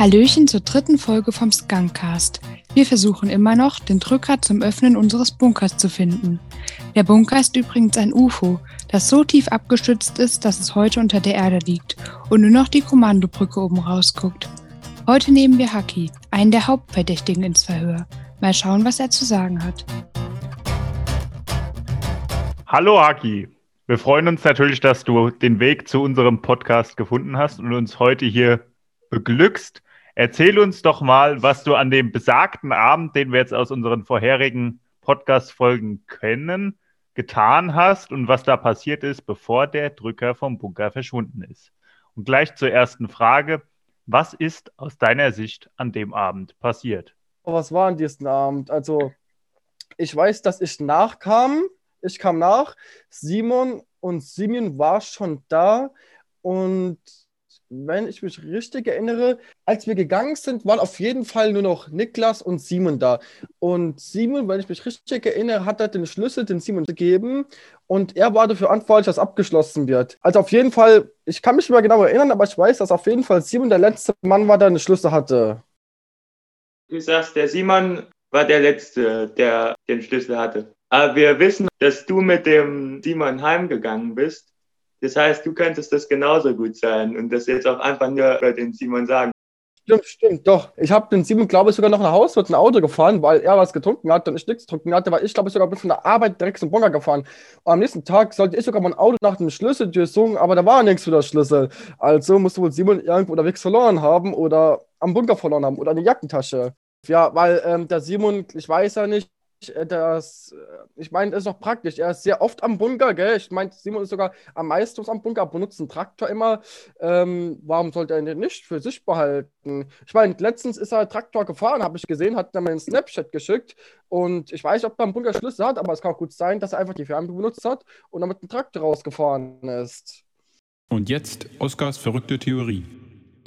Hallöchen zur dritten Folge vom Skunkcast. Wir versuchen immer noch, den Drücker zum Öffnen unseres Bunkers zu finden. Der Bunker ist übrigens ein UFO, das so tief abgestützt ist, dass es heute unter der Erde liegt und nur noch die Kommandobrücke oben rausguckt. Heute nehmen wir Haki, einen der Hauptverdächtigen, ins Verhör. Mal schauen, was er zu sagen hat. Hallo Haki, wir freuen uns natürlich, dass du den Weg zu unserem Podcast gefunden hast und uns heute hier beglückst. Erzähl uns doch mal, was du an dem besagten Abend, den wir jetzt aus unseren vorherigen Podcast-Folgen kennen, getan hast und was da passiert ist, bevor der Drücker vom Bunker verschwunden ist. Und gleich zur ersten Frage. Was ist aus deiner Sicht an dem Abend passiert? Was war an diesem Abend? Also, ich weiß, dass ich nachkam. Ich kam nach. Simon und Simeon war schon da. Und wenn ich mich richtig erinnere, als wir gegangen sind, waren auf jeden Fall nur noch Niklas und Simon da. Und Simon, wenn ich mich richtig erinnere, hat er den Schlüssel den Simon gegeben und er war dafür verantwortlich, dass abgeschlossen wird. Also auf jeden Fall, ich kann mich nicht mehr genau erinnern, aber ich weiß, dass auf jeden Fall Simon der letzte Mann war, der den Schlüssel hatte. Du sagst, der Simon war der Letzte, der den Schlüssel hatte. Aber wir wissen, dass du mit dem Simon heimgegangen bist das heißt, du könntest das genauso gut sein und das jetzt auch einfach nur über den Simon sagen. Stimmt, stimmt, doch. Ich habe den Simon, glaube ich, sogar noch nach Hause mit dem Auto gefahren, weil er was getrunken hat und ich nichts getrunken hatte, weil ich, glaube ich, sogar bis von der Arbeit direkt zum Bunker gefahren. Und am nächsten Tag sollte ich sogar mein Auto nach dem Schlüssel durchsuchen, aber da war nichts für das Schlüssel. Also musste wohl Simon irgendwo unterwegs verloren haben oder am Bunker verloren haben oder eine Jackentasche. Ja, weil ähm, der Simon, ich weiß ja nicht, äh, das, äh, ich meine, das ist doch praktisch. Er ist sehr oft am Bunker, gell? Ich meine, Simon ist sogar am meisten am Bunker, benutzt einen Traktor immer. Ähm, warum sollte er den nicht für sich behalten? Ich meine, letztens ist er Traktor gefahren, habe ich gesehen, hat er mir einen Snapchat geschickt. Und ich weiß nicht, ob er einen Bunker Schlüssel hat, aber es kann auch gut sein, dass er einfach die Fernbedienung benutzt hat und damit einen Traktor rausgefahren ist. Und jetzt Oskars verrückte Theorie.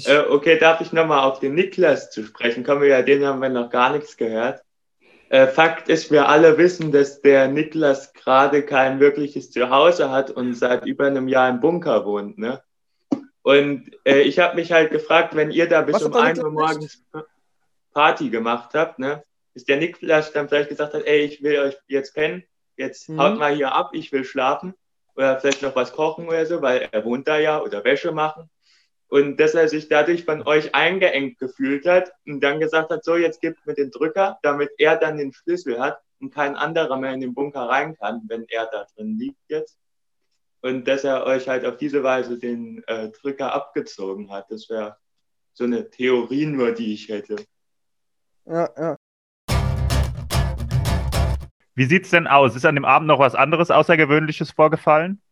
Äh, okay, darf ich nochmal auf den Niklas zu sprechen kommen? Ja, den haben wir noch gar nichts gehört. Äh, Fakt ist, wir alle wissen, dass der Niklas gerade kein wirkliches Zuhause hat und seit über einem Jahr im Bunker wohnt. Ne? Und äh, ich habe mich halt gefragt, wenn ihr da bis Was um 1 Uhr morgens Party gemacht habt, ne, ist der Niklas dann vielleicht gesagt hat, ey, ich will euch jetzt kennen, jetzt mhm. haut mal hier ab, ich will schlafen oder vielleicht noch was kochen oder so, weil er wohnt da ja oder Wäsche machen und dass er sich dadurch von euch eingeengt gefühlt hat und dann gesagt hat, so, jetzt gibt mir den Drücker, damit er dann den Schlüssel hat und kein anderer mehr in den Bunker rein kann, wenn er da drin liegt jetzt. Und dass er euch halt auf diese Weise den äh, Drücker abgezogen hat. Das wäre so eine Theorie nur, die ich hätte. Ja, ja. Wie sieht's denn aus? Ist an dem Abend noch was anderes Außergewöhnliches vorgefallen?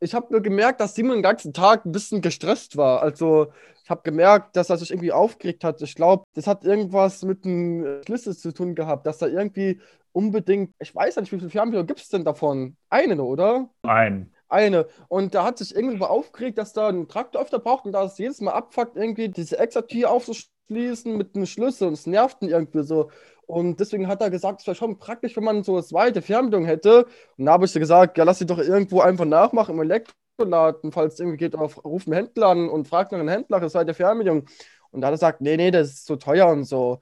Ich habe nur gemerkt, dass Simon den ganzen Tag ein bisschen gestresst war. Also ich habe gemerkt, dass er sich irgendwie aufgeregt hat. Ich glaube, das hat irgendwas mit dem Schlüssel zu tun gehabt, dass er irgendwie unbedingt, ich weiß nicht, wie viele Fernbedienungen gibt es denn davon? Eine, oder? Ein. Eine. Und da hat sich irgendwo aufgeregt, dass da ein Traktor öfter braucht und da es jedes Mal abfuckt, irgendwie diese Extra-Tür aufzuschließen mit einem Schlüssel und es nervt ihn irgendwie so. Und deswegen hat er gesagt, es wäre schon praktisch, wenn man so eine zweite Fernbedienung hätte. Und da habe ich gesagt, ja, lass sie doch irgendwo einfach nachmachen im Elektroladen, falls es irgendwie geht, auf, ruf einen Händler an und fragt nach einem Händler, eine zweite Fernbedienung. Und da hat er gesagt, nee, nee, das ist zu teuer und so.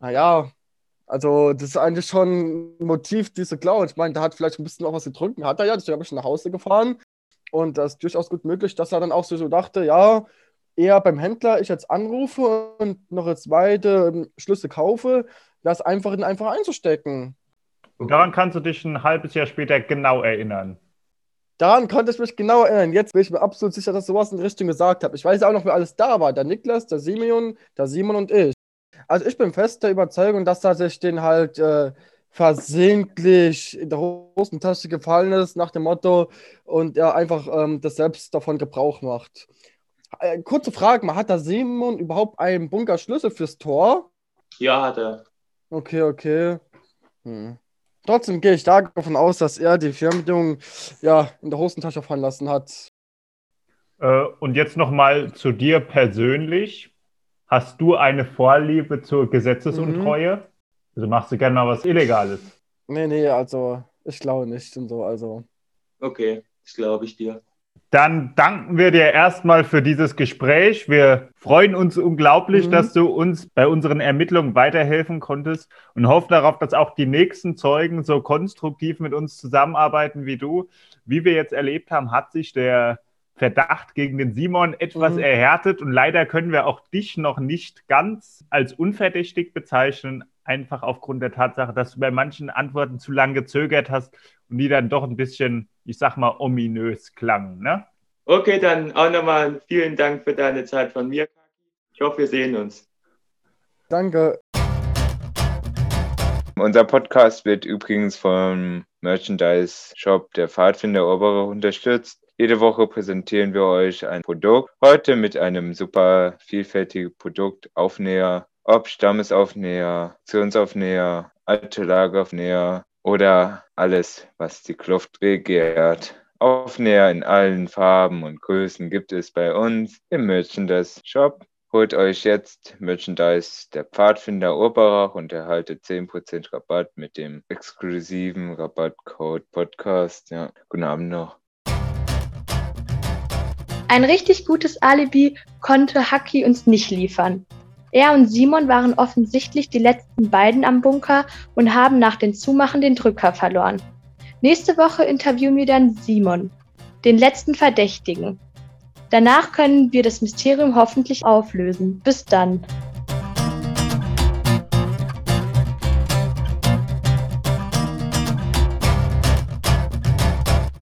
Naja, also das ist eigentlich schon ein Motiv, diese Klau. Ich meine, da hat vielleicht ein bisschen auch was getrunken, hat er ja, deswegen habe ich nach Hause gefahren. Und das ist durchaus gut möglich, dass er dann auch so dachte, ja, eher beim Händler ich jetzt anrufe und noch eine zweite Schlüssel kaufe, das einfach in einfach einzustecken. Und daran kannst du dich ein halbes Jahr später genau erinnern. Daran konnte ich mich genau erinnern. Jetzt bin ich mir absolut sicher, dass sowas in die Richtung gesagt habe. Ich weiß auch noch, wer alles da war. Der Niklas, der Simeon, der Simon und ich. Also ich bin fest der Überzeugung, dass er sich den halt äh, versehentlich in der Hosentasche gefallen ist, nach dem Motto, und er einfach ähm, das selbst davon Gebrauch macht. Äh, kurze Frage mal, hat der Simon überhaupt einen Bunkerschlüssel fürs Tor? Ja, hat er. Okay, okay. Hm. Trotzdem gehe ich davon aus, dass er die Fernbedienung ja, in der Hosentasche fallen lassen hat. Äh, und jetzt nochmal zu dir persönlich. Hast du eine Vorliebe zur Gesetzesuntreue? Mhm. Also machst du gerne mal was Illegales? Nee, nee, also ich glaube nicht und so, also. Okay, das glaube ich dir. Dann danken wir dir erstmal für dieses Gespräch. Wir freuen uns unglaublich, mhm. dass du uns bei unseren Ermittlungen weiterhelfen konntest und hoffen darauf, dass auch die nächsten Zeugen so konstruktiv mit uns zusammenarbeiten wie du. Wie wir jetzt erlebt haben, hat sich der Verdacht gegen den Simon etwas mhm. erhärtet und leider können wir auch dich noch nicht ganz als unverdächtig bezeichnen, einfach aufgrund der Tatsache, dass du bei manchen Antworten zu lange gezögert hast und die dann doch ein bisschen ich sag mal, ominös klang. Ne? Okay, dann auch nochmal vielen Dank für deine Zeit von mir. Ich hoffe, wir sehen uns. Danke. Unser Podcast wird übrigens vom Merchandise-Shop der Pfadfinder Oberer unterstützt. Jede Woche präsentieren wir euch ein Produkt. Heute mit einem super vielfältigen Produkt, Aufnäher, ob Stammesaufnäher, Aktionsaufnäher, alte Lageraufnäher, oder alles, was die Kluft begehrt. Aufnäher in allen Farben und Größen gibt es bei uns im Merchandise Shop. Holt euch jetzt Merchandise der Pfadfinder Oberach und erhaltet 10% Rabatt mit dem exklusiven Rabattcode Podcast. Ja, guten Abend noch. Ein richtig gutes Alibi konnte Haki uns nicht liefern. Er und Simon waren offensichtlich die letzten beiden am Bunker und haben nach dem Zumachen den Drücker verloren. Nächste Woche interviewen wir dann Simon, den letzten Verdächtigen. Danach können wir das Mysterium hoffentlich auflösen. Bis dann.